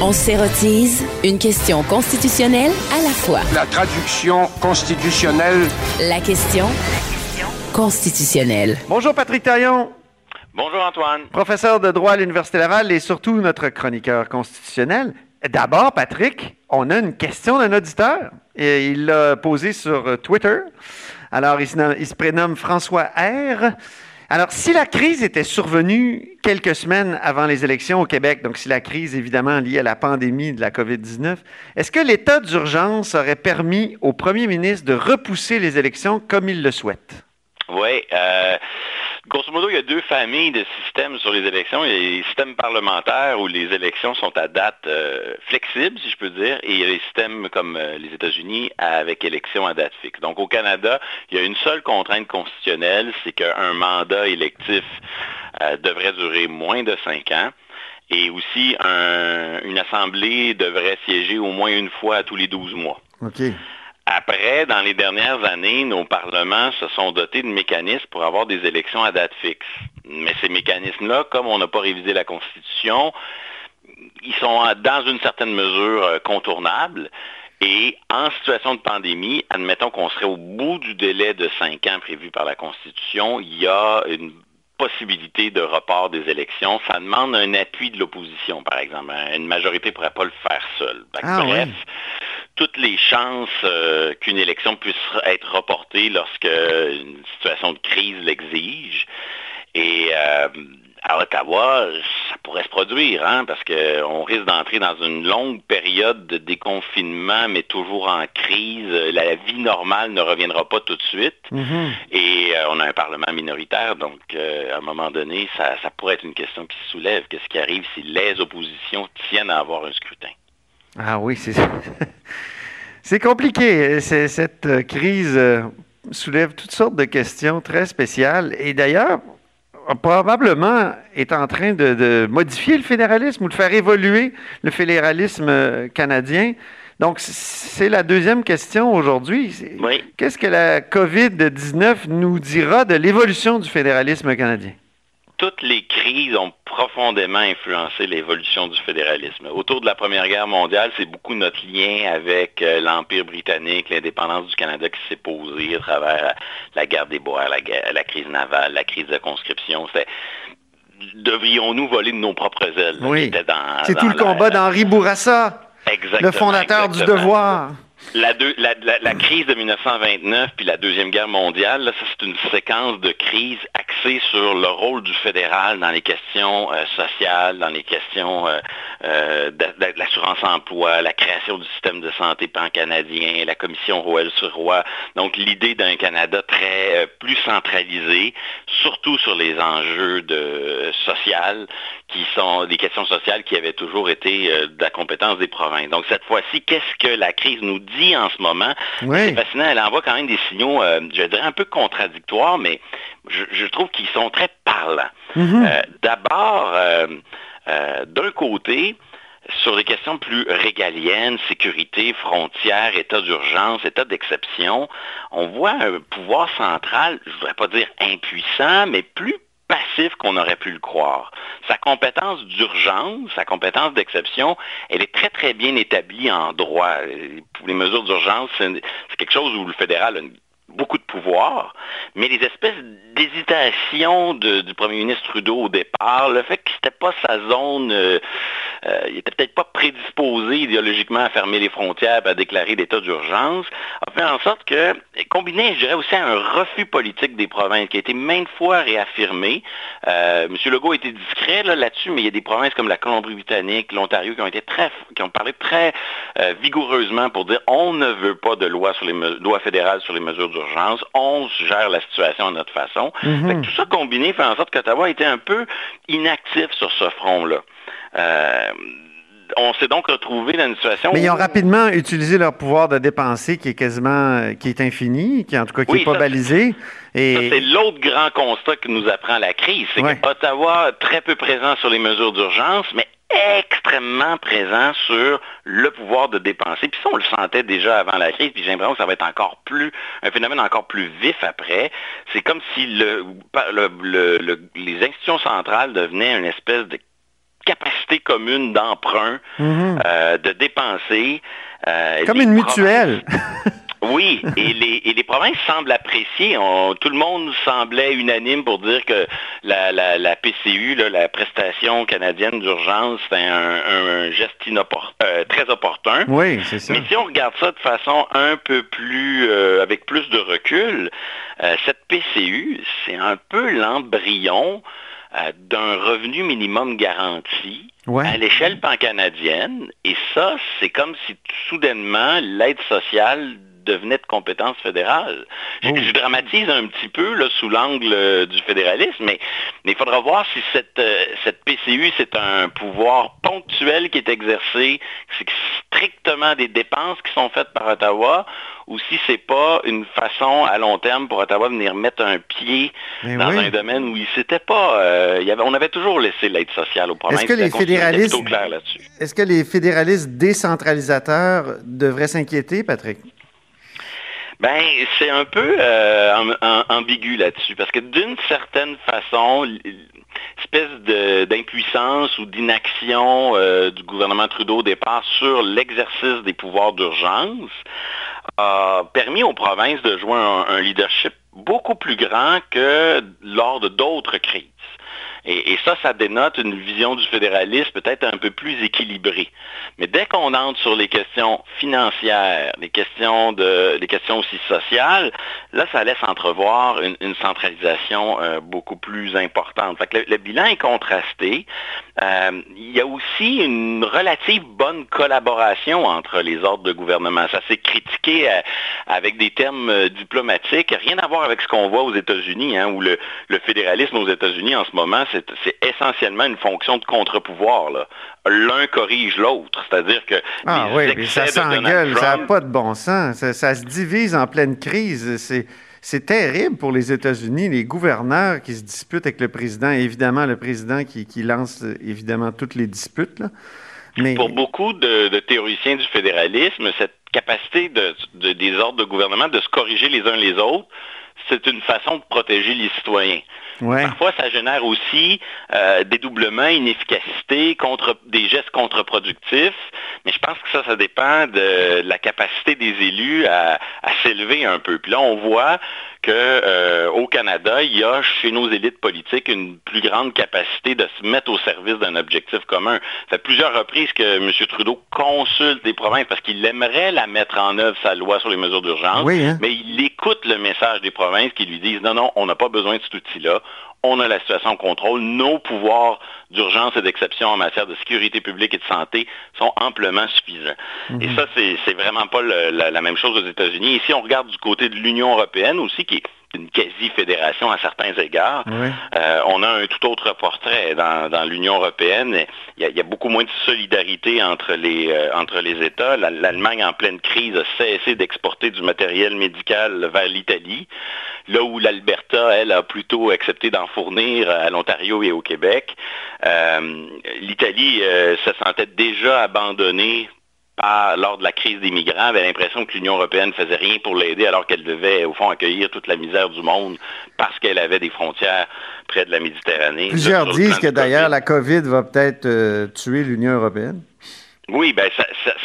On s'érotise une question constitutionnelle à la fois. La traduction constitutionnelle. La question constitutionnelle. Bonjour Patrick Taillon. Bonjour Antoine. Professeur de droit à l'Université Laval et surtout notre chroniqueur constitutionnel. D'abord, Patrick, on a une question d'un auditeur. Et il l'a posée sur Twitter. Alors, il se, il se prénomme François R. Alors, si la crise était survenue quelques semaines avant les élections au Québec, donc si la crise évidemment liée à la pandémie de la COVID-19, est-ce que l'état d'urgence aurait permis au premier ministre de repousser les élections comme il le souhaite? Oui. Euh, grosso modo, il y a deux familles de systèmes sur les élections. Il y a les systèmes parlementaires où les élections sont à date euh, flexible, si je peux dire, et il y a les systèmes comme euh, les États-Unis avec élections à date fixe. Donc au Canada, il y a une seule contrainte constitutionnelle, c'est qu'un mandat électif euh, devrait durer moins de cinq ans. Et aussi, un, une assemblée devrait siéger au moins une fois à tous les 12 mois. Après, dans les dernières années, nos parlements se sont dotés de mécanismes pour avoir des élections à date fixe. Mais ces mécanismes-là, comme on n'a pas révisé la Constitution, ils sont dans une certaine mesure euh, contournables. Et en situation de pandémie, admettons qu'on serait au bout du délai de cinq ans prévu par la Constitution, il y a une possibilité de report des élections. Ça demande un appui de l'opposition, par exemple. Une majorité ne pourrait pas le faire seule. Ah, bref. Toutes les chances euh, qu'une élection puisse être reportée lorsque une situation de crise l'exige. Et euh, à Ottawa, ça pourrait se produire, hein, parce qu'on risque d'entrer dans une longue période de déconfinement, mais toujours en crise. La vie normale ne reviendra pas tout de suite. Mhm. Et euh, on a un Parlement minoritaire, donc à un moment donné, ça, ça pourrait être une question qui se soulève. Qu'est-ce qui arrive si les oppositions tiennent à avoir un scrutin? Ah oui, c'est c'est compliqué. Cette euh, crise euh, soulève toutes sortes de questions très spéciales. Et d'ailleurs, probablement est en train de, de modifier le fédéralisme ou de faire évoluer le fédéralisme euh, canadien. Donc, c'est la deuxième question aujourd'hui. Oui. Qu'est-ce que la COVID-19 nous dira de l'évolution du fédéralisme canadien? toutes les crises ont profondément influencé l'évolution du fédéralisme. Autour de la Première Guerre mondiale, c'est beaucoup notre lien avec euh, l'Empire britannique, l'indépendance du Canada qui s'est posée à travers euh, la guerre des Boers, la, guerre- la crise navale, la crise de conscription. C'était devrions-nous voler de nos propres ailes? Oui. C'est tout le la- combat d'Henri Bourassa, Exactement, le fondateur du devoir. La, deux- la- la- la crise de 1929 puis la Deuxième Guerre mondiale, là, ça c'est une séquence de crises sur le rôle du fédéral dans les questions euh, sociales, dans les questions euh, euh, de, l'assurance-emploi, la création du système de santé pan-canadien, la commission Roel-sur-Roi. Donc l'idée d'un Canada très plus centralisé, surtout sur les enjeux de, social, qui sont des questions sociales qui avaient toujours été de la compétence des provinces. Donc cette fois-ci, qu'est-ce que la crise nous dit en ce moment? Oui. C'est fascinant, elle envoie quand même des signaux, je dirais un peu contradictoires, mais je, je trouve qu'ils sont très parlants. Mhm. Euh, D'abord, euh, euh, d'un côté, sur les questions plus régaliennes, sécurité, frontières, état d'urgence, état d'exception, on voit un pouvoir central, je ne voudrais pas dire impuissant, mais plus passif qu'on aurait pu le croire. Sa compétence d'urgence, sa compétence d'exception, elle est très très bien établie en droit. Pour les mesures d'urgence, c'est c'est quelque chose où le fédéral a une- beaucoup de pouvoir, mais les espèces d'hésitation du premier ministre Trudeau au départ, le fait que c'était pas sa zone, euh, euh, il était peut-être pas prédisposé idéologiquement à fermer les frontières, à déclarer l'état d'urgence, a fait en sorte que, combiné, je dirais aussi à un refus politique des provinces qui a été maintes fois réaffirmé. Euh, M. Legault a été discret là, là-dessus, mais il y a des provinces comme la Colombie-Britannique, l'Ontario qui ont été très, qui parlé très vigoureusement pour dire on ne veut pas de loi sur les loi fédérale sur les mesures d'urgence, on gère la situation à notre façon. Mhm. Fait que tout ça combiné fait en sorte qu'Ottawa était un peu inactif sur ce front-là. Euh, on s'est donc retrouvé dans une situation Mais ils ont où- rapidement utilisé leur pouvoir de dépenser qui est quasiment, qui est infini, qui en tout cas qui n'est Oui, pas balisé. C'est l'autre grand constat que nous apprend la crise. C'est Ouais. qu'Ottawa, très peu présent sur les mesures d'urgence, mais extrêmement présent sur le pouvoir de dépenser. Puis ça, on le sentait déjà avant la crise, puis j'ai l'impression que ça va être encore plus, un phénomène encore plus vif après. C'est comme si le, le- le- le- les institutions centrales devenaient une espèce de capacité commune d'emprunt, mhm. euh, de dépenser. Euh, Comme une mutuelle. Oui, et les, et les provinces semblent apprécier. tout le monde semblait unanime pour dire que la, la, PCU, la prestation canadienne d'urgence, c'est un, geste euh, très opportun. Oui, c'est ça. Mais si on regarde ça de façon un peu plus, euh, avec plus de recul, euh, cette PCU, c'est un peu l'embryon d'un revenu minimum garanti à l'échelle pan-canadienne. Et ça, c'est comme si soudainement l'aide sociale devenait de compétence fédérale. Je, oh. dramatise un petit peu là, sous l'angle euh, du fédéralisme, mais, il faudra voir si cette, euh, cette PCU, c'est un pouvoir ponctuel qui est exercé, c'est strictement des dépenses qui sont faites par Ottawa, ou si c'est pas une façon à long terme pour Ottawa de venir mettre un pied dans un domaine où il s'était pas. Euh, y avait, on avait toujours laissé l'aide sociale aux provinces. Est-ce que les fédéralistes, est-ce que les fédéralistes décentralisateurs devraient s'inquiéter, Patrick? Ben, c'est un peu euh, ambigu là-dessus, parce que d'une certaine façon, espèce d'impuissance ou d'inaction euh, du gouvernement Trudeau au départ sur l'exercice des pouvoirs d'urgence a permis aux provinces de jouer un leadership beaucoup plus grand que lors de d'autres crises. Et, ça, ça dénote une vision du fédéralisme peut-être un peu plus équilibrée. Mais dès qu'on entre sur les questions financières, les questions, aussi sociales, là, ça laisse entrevoir une, centralisation euh, beaucoup plus importante. le, bilan est contrasté. Euh, il y a aussi une relative bonne collaboration entre les ordres de gouvernement. Ça s'est critiqué euh, avec des termes diplomatiques, rien à voir avec ce qu'on voit aux États-Unis, hein, où le fédéralisme aux États-Unis en ce moment, c'est essentiellement une fonction de contre-pouvoir. L'un corrige l'autre. C'est-à-dire que. Ah oui, ça s'engueule, ça n'a pas de bon sens. Ça, se divise en pleine crise. C'est. terrible pour les États-Unis, les gouverneurs qui se disputent avec le président, évidemment le président qui, lance évidemment toutes les disputes. Mais... Pour beaucoup de, théoriciens du fédéralisme, cette capacité des ordres de gouvernement de se corriger les uns les autres, c'est une façon de protéger les citoyens. Parfois, ça génère aussi euh, dédoublement, inefficacité, contre, des gestes contre-productifs. Mais je pense que ça, ça dépend de la capacité des élus à, s'élever un peu. Puis là, on voit qu'au euh, Canada, il y a chez nos élites politiques une plus grande capacité de se mettre au service d'un objectif commun. Ça fait plusieurs reprises que M. Trudeau consulte des provinces parce qu'il aimerait la mettre en œuvre, sa loi sur les mesures d'urgence, hein. mais il écoute le message des provinces qui lui disent non, non, on n'a pas besoin de cet outil-là on a la situation en contrôle. Nos pouvoirs d'urgence et d'exception en matière de sécurité publique et de santé sont amplement suffisants. Mhm. Et ça, c'est vraiment pas la, même chose aux États-Unis. Ici, on regarde du côté de l'Union européenne aussi, qui est une quasi-fédération à certains égards. Euh, on a un tout autre portrait dans, l'Union européenne. Il y, a, beaucoup moins de solidarité entre les, euh, entre les États. L'Allemagne, en pleine crise, a cessé d'exporter du matériel médical vers l'Italie, là où l'Alberta, elle, a plutôt accepté d'en fournir à l'Ontario et au Québec. Euh, L'Italie se sentait déjà abandonnée lors de la crise des migrants, avait l'impression que l'Union européenne ne faisait rien pour l'aider alors qu'elle devait, au fond, accueillir toute la misère du monde parce qu'elle avait des frontières près de la Méditerranée. Plusieurs disent que d'ailleurs la COVID va peut-être euh, tuer l'Union européenne. Oui, ben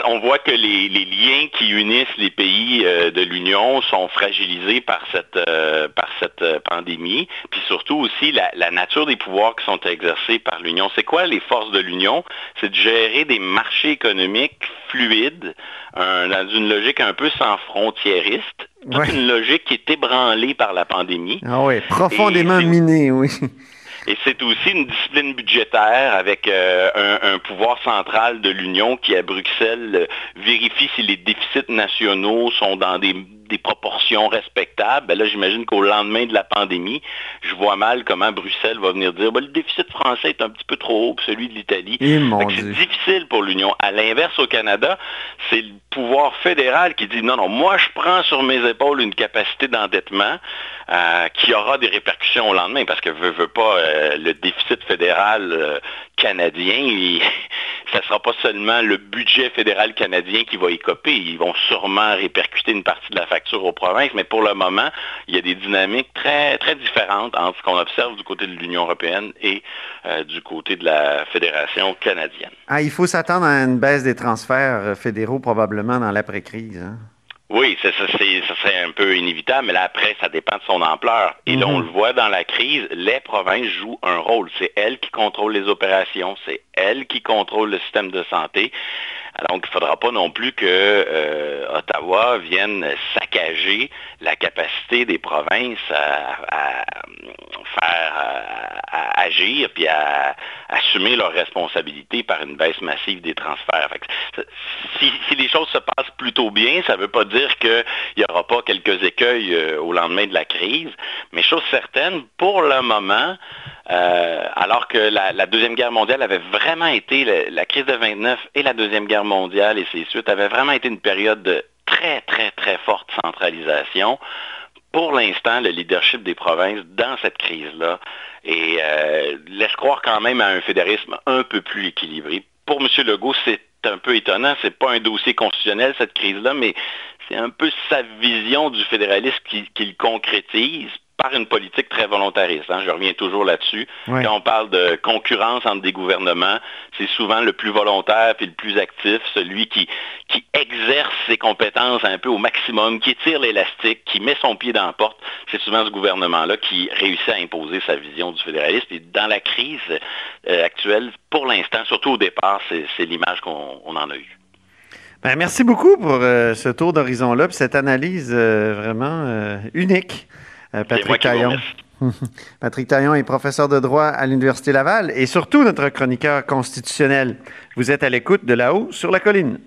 on voit que les, liens qui unissent les pays euh, de l'Union sont fragilisés par cette, euh, par cette euh, pandémie, puis surtout aussi la, nature des pouvoirs qui sont exercés par l'Union. C'est quoi les forces de l'Union? C'est de gérer des marchés économiques fluides, dans une logique un peu sans frontiériste, une logique qui est ébranlée par la pandémie. Ah oui, profondément minée, oui. Et c'est aussi une discipline budgétaire avec euh, un, pouvoir central de l'Union qui, à Bruxelles, vérifie si les déficits nationaux sont dans des, proportions respectables. Ben là, j'imagine qu'au lendemain de la pandémie, je vois mal comment Bruxelles va venir dire ben, le déficit français est un petit peu trop haut, celui de l'Italie. C'est difficile pour l'Union. À l'inverse, au Canada, c'est le pouvoir fédéral qui dit non, non, moi je prends sur mes épaules une capacité d'endettement euh, qui aura des répercussions au lendemain, parce que veut, veut pas euh, le déficit fédéral euh, canadien, ça ne sera pas seulement le budget fédéral canadien qui va y copier. Ils vont sûrement répercuter une partie de la facture aux provinces, mais pour le moment, il y a des dynamiques très, très différentes entre ce qu'on observe du côté de l'Union européenne et euh, du côté de la Fédération canadienne. Ah, il faut s'attendre à une baisse des transferts euh, fédéraux probablement dans l'après-crise. Hein? Oui, ça, serait un peu inévitable, mais là, après, ça dépend de son ampleur. Et là, on mhm. le voit dans la crise, les provinces jouent un rôle. C'est elles qui contrôlent les opérations, c'est elles qui contrôlent le système de santé. Donc, il ne faudra pas non plus que euh, Ottawa vienne saccager la capacité des provinces à, faire agir puis à assumer leurs responsabilités par une baisse massive des transferts. si, les choses se passent plutôt bien, ça ne veut pas dire qu'il n'y aura pas quelques écueils euh, au lendemain de la crise, mais chose certaine, pour le moment, euh, alors que la, Deuxième Guerre mondiale avait vraiment été, la, crise de 29 et la Deuxième Guerre mondiale et ses suites avaient vraiment été une période de très, très, très forte centralisation. Pour l'instant, le leadership des provinces dans cette crise-là et euh, laisse croire quand même à un fédéralisme un peu plus équilibré. Pour M. Legault, c'est un peu étonnant. C'est pas un dossier constitutionnel, cette crise-là, mais c'est un peu sa vision du fédéralisme qu'il concrétise par une politique très volontariste. Hein. Je reviens toujours là-dessus. Quand on parle de concurrence entre des gouvernements, c'est souvent le plus volontaire et le plus actif, celui qui, qui exerce ses compétences un peu au maximum, qui tire l'élastique, qui met son pied dans la porte. C'est souvent ce gouvernement-là qui réussit à imposer sa vision du fédéralisme. Et dans la crise euh, actuelle, pour l'instant, surtout au départ, c'est l'image qu'on en a eue. Ben, merci beaucoup pour euh, ce tour d'horizon-là, cette analyse euh, vraiment unique. Euh, Patrick Taillon. Patrick Taillon est professeur de droit à l'Université Laval et surtout notre chroniqueur constitutionnel. Vous êtes à l'écoute de là-haut sur la colline.